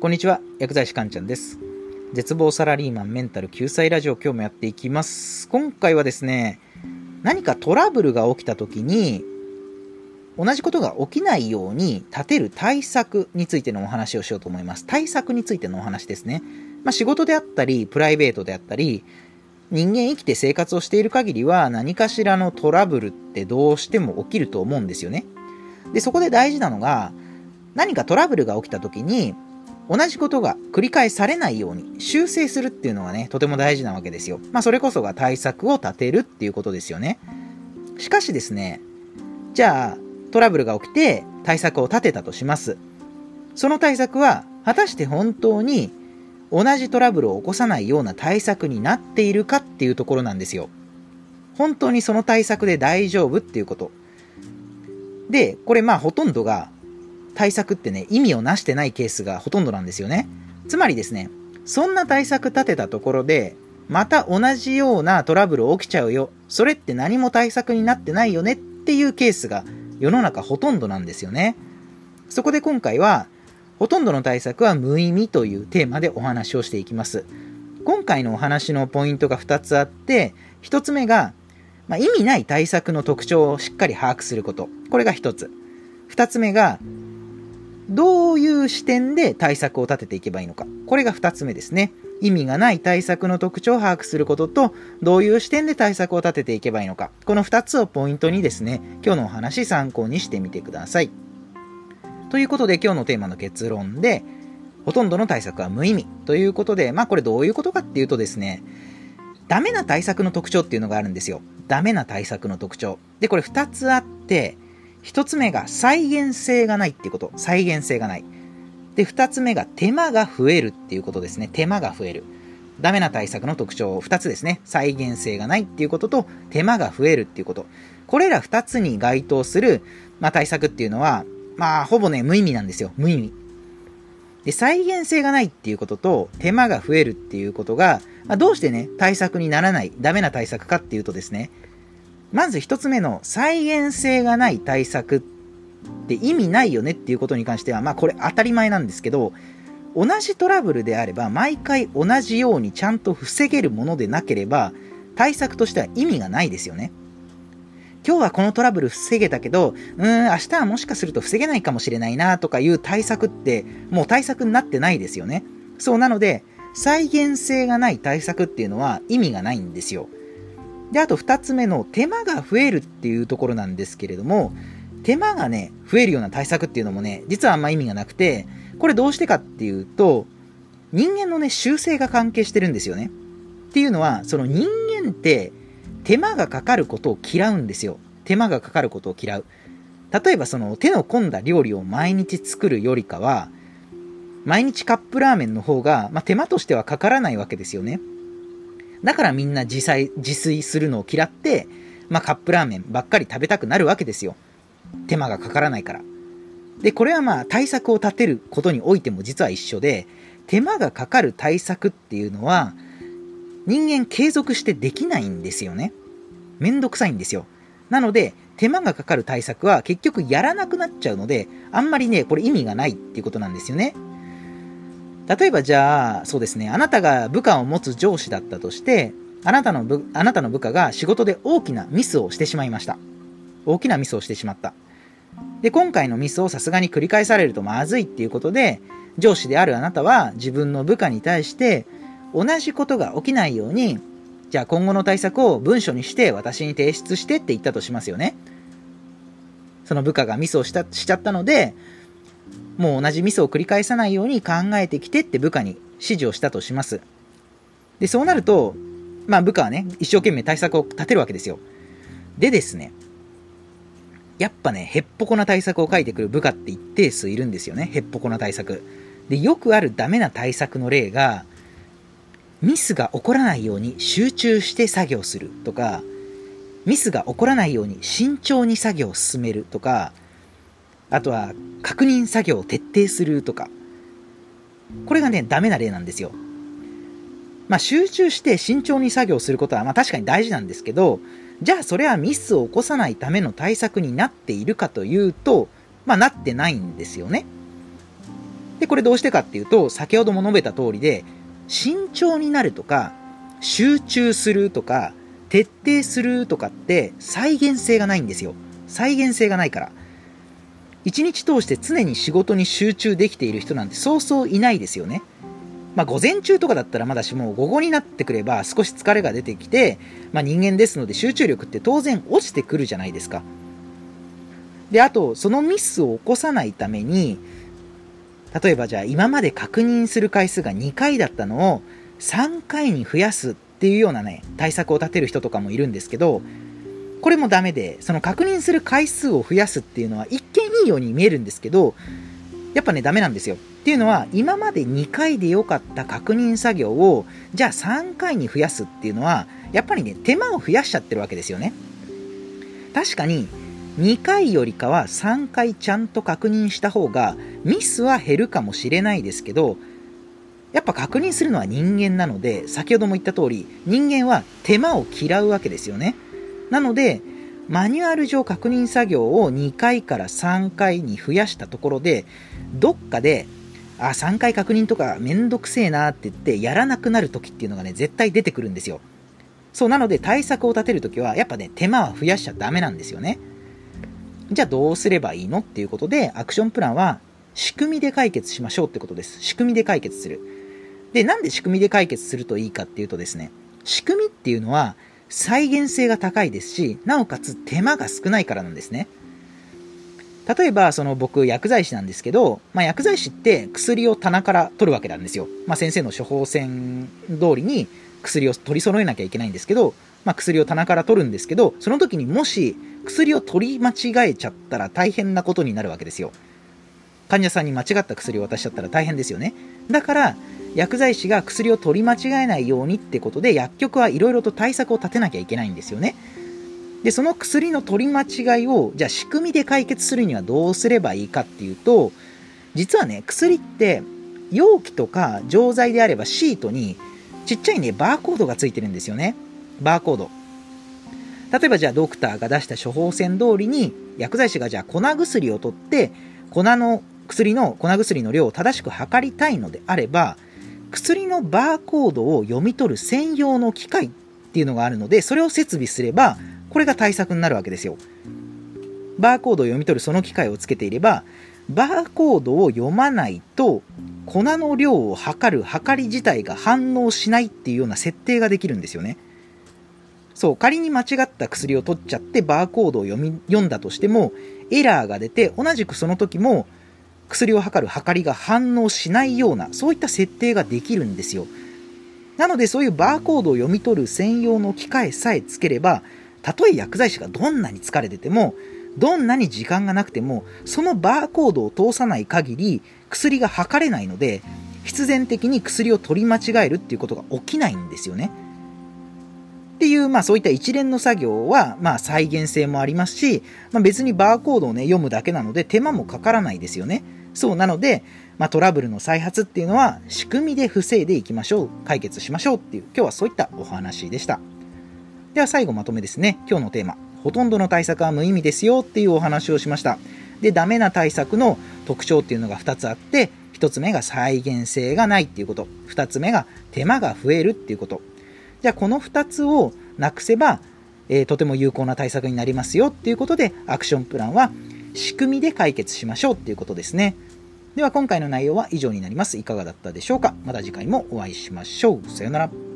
こんにちは、薬剤師かんちゃんです。絶望サラリーマンメンタル救済ラジオ今日もやっていきます。今回はですね、何かトラブルが起きた時に、同じことが起きないように立てる対策についてのお話をしようと思います。対策についてのお話ですね。まあ、仕事であったり、プライベートであったり、人間生きて生活をしている限りは何かしらのトラブルってどうしても起きると思うんですよね。で、そこで大事なのが、何かトラブルが起きた時に、同じことが繰り返されないように修正するっていうのがね、とても大事なわけですよ。まあ、それこそが対策を立てるっていうことですよね。しかしですね、じゃあ、トラブルが起きて対策を立てたとします。その対策は、果たして本当に同じトラブルを起こさないような対策になっているかっていうところなんですよ。本当にその対策で大丈夫っていうこと。で、これまあほとんどが対策ってね、意味をなしてないケースがほとんどなんですよね。つまりですね、そんな対策立てたところで、また同じようなトラブル起きちゃうよ。それって何も対策になってないよねっていうケースが世の中ほとんどなんですよね。そこで今回は、ほとんどの対策は無意味というテーマでお話をしていきます。今回のお話のポイントが2つあって、1つ目が、まあ、意味ない対策の特徴をしっかり把握すること。これが1つ。2つ目が、どういう視点で対策を立てていけばいいのか。これが2つ目ですね。意味がない対策の特徴を把握することと、どういう視点で対策を立てていけばいいのか。この2つをポイントにですね、今日のお話参考にしてみてください。ということで今日のテーマの結論で、ほとんどの対策は無意味ということで、まあこれどういうことかっていうとですね、ダメな対策の特徴っていうのがあるんですよ。ダメな対策の特徴。で、これ2つあって、1つ目が再現性がないっていうこと。再現性がない。で、2つ目が手間が増えるっていうことですね。手間が増える。ダメな対策の特徴2つですね。再現性がないっていうことと手間が増えるっていうこと。これら2つに該当する、まあ、対策っていうのは、まあ、ほぼね、無意味なんですよ。無意味。で、再現性がないっていうことと、手間が増えるっていうことが、まあ、どうしてね、対策にならない、ダメな対策かっていうとですね、まず一つ目の再現性がない対策って意味ないよねっていうことに関しては、まあこれ当たり前なんですけど、同じトラブルであれば、毎回同じようにちゃんと防げるものでなければ、対策としては意味がないですよね。今日はこのトラブル防げたけど、うーん、明日はもしかすると防げないかもしれないなとかいう対策って、もう対策になってないですよね。そうなので、再現性がない対策っていうのは意味がないんですよ。で、あと2つ目の手間が増えるっていうところなんですけれども、手間がね、増えるような対策っていうのもね、実はあんま意味がなくて、これどうしてかっていうと、人間のね、習性が関係してるんですよね。っていうのは、その人間って手間がかかることを嫌うんですよ。手間がかかることを嫌う。例えばその手の込んだ料理を毎日作るよりかは、毎日カップラーメンの方が、まあ、手間としてはかからないわけですよね。だからみんな自炊自炊するのを嫌って、まあ、カップラーメンばっかり食べたくなるわけですよ。手間がかからないから。で、これはまあ対策を立てることにおいても実は一緒で、手間がかかる対策っていうのは、人間継続してできないんですよね。めんどくさいんですよ。なので、手間がかかる対策は結局やらなくなっちゃうので、あんまりね、これ意味がないっていうことなんですよね。例えばじゃあ、そうですね、あなたが部下を持つ上司だったとして、あなたの部あなたの部下が仕事で大きなミスをしてしまいました。大きなミスをしてしまった。で、今回のミスをさすがに繰り返されるとまずいっていうことで、上司であるあなたは自分の部下に対して同じことが起きないように、じゃあ今後の対策を文書にして私に提出してって言ったとしますよね。その部下がミスをしたしちゃったので、もう同じミスを繰り返さないように考えてきてって部下に指示をしたとします。で、そうなると、まあ部下はね、一生懸命対策を立てるわけですよ。でですね、やっぱね、へっぽこな対策を書いてくる部下って一定数いるんですよね。へっぽこな対策。で、よくあるダメな対策の例が、ミスが起こらないように集中して作業するとか、ミスが起こらないように慎重に作業を進めるとか、あとは確認作業を徹底するとか、これがね、ダメな例なんですよ。まあ、集中して慎重に作業することは、まあ確かに大事なんですけど、じゃあそれはミスを起こさないための対策になっているかというと、まあなってないんですよね。で、これどうしてかっていうと、先ほども述べた通りで、慎重になるとか、集中するとか、徹底するとかって再現性がないんですよ。再現性がないから。一日通して常に仕事に集中できている人なんてそうそういないですよね。まあ、午前中とかだったらまだしも午後になってくれば少し疲れが出てきて、まあ、人間ですので集中力って当然落ちてくるじゃないですか。で、あと、そのミスを起こさないために、例えばじゃあ今まで確認する回数が2回だったのを3回に増やすっていうようなね、対策を立てる人とかもいるんですけど、これもダメで、その確認する回数を増やすっていうのは一見いいように見えるんですけど、やっぱね、ダメなんですよ。っていうのは、今まで2回で良かった確認作業を、じゃあ3回に増やすっていうのは、やっぱりね、手間を増やしちゃってるわけですよね。確かに、2回よりかは3回ちゃんと確認した方が、ミスは減るかもしれないですけど、やっぱ確認するのは人間なので、先ほども言った通り、人間は手間を嫌うわけですよね。なので、マニュアル上確認作業を2回から3回に増やしたところで、どっかで、あ、3回確認とかめんどくせえなって言ってやらなくなる時っていうのがね、絶対出てくるんですよ。そう、なので対策を立てるときは、やっぱね、手間は増やしちゃダメなんですよね。じゃあどうすればいいのっていうことで、アクションプランは仕組みで解決しましょうってことです。仕組みで解決する。で、なんで仕組みで解決するといいかっていうとですね、仕組みっていうのは、再現性が高いですし、なおかつ手間が少ないからなんですね。例えば、その僕、薬剤師なんですけど、まあ、薬剤師って薬を棚から取るわけなんですよ。まあ、先生の処方箋通りに薬を取り揃えなきゃいけないんですけど、まあ、薬を棚から取るんですけど、その時にもし薬を取り間違えちゃったら大変なことになるわけですよ。患者さんに間違った薬を渡しちゃったら大変ですよね。だから、薬剤師が薬を取り間違えないようにってことで薬局はいろいろと対策を立てなきゃいけないんですよね。で、その薬の取り間違いを、じゃあ仕組みで解決するにはどうすればいいかっていうと、実はね、薬って容器とか錠剤であればシートにちっちゃいね、バーコードがついてるんですよね。バーコード。例えばじゃあドクターが出した処方箋通りに薬剤師がじゃあ粉薬を取って粉の薬の粉薬の量を正しく測りたいのであれば薬のバーコードを読み取る専用の機械っていうのがあるので、それを設備すれば、これが対策になるわけですよ。バーコードを読み取るその機械をつけていれば、バーコードを読まないと、粉の量を測る測り自体が反応しないっていうような設定ができるんですよね。そう、仮に間違った薬を取っちゃってバーコードを読み、読んだとしても、エラーが出て、同じくその時も、薬を測る測りが反応しないような、そういった設定ができるんですよ。なのでそういうバーコードを読み取る専用の機械さえつければ、たとえ薬剤師がどんなに疲れてても、どんなに時間がなくても、そのバーコードを通さない限り、薬が測れないので、必然的に薬を取り間違えるっていうことが起きないんですよね。っていう、まあそういった一連の作業は、まあ再現性もありますし、まあ、別にバーコードをね、読むだけなので手間もかからないですよね。そうなので、まあ、トラブルの再発っていうのは仕組みで防いでいきましょう。解決しましょうっていう、今日はそういったお話でした。では最後まとめですね。今日のテーマ。ほとんどの対策は無意味ですよっていうお話をしました。で、ダメな対策の特徴っていうのが2つあって、1つ目が再現性がないっていうこと。2つ目が手間が増えるっていうこと。じゃあこの2つをなくせば、えー、とても有効な対策になりますよっていうことで、アクションプランは仕組みで解決しましょうっていうことですね。では今回の内容は以上になります。いかがだったでしょうか？また次回もお会いしましょう。さようなら。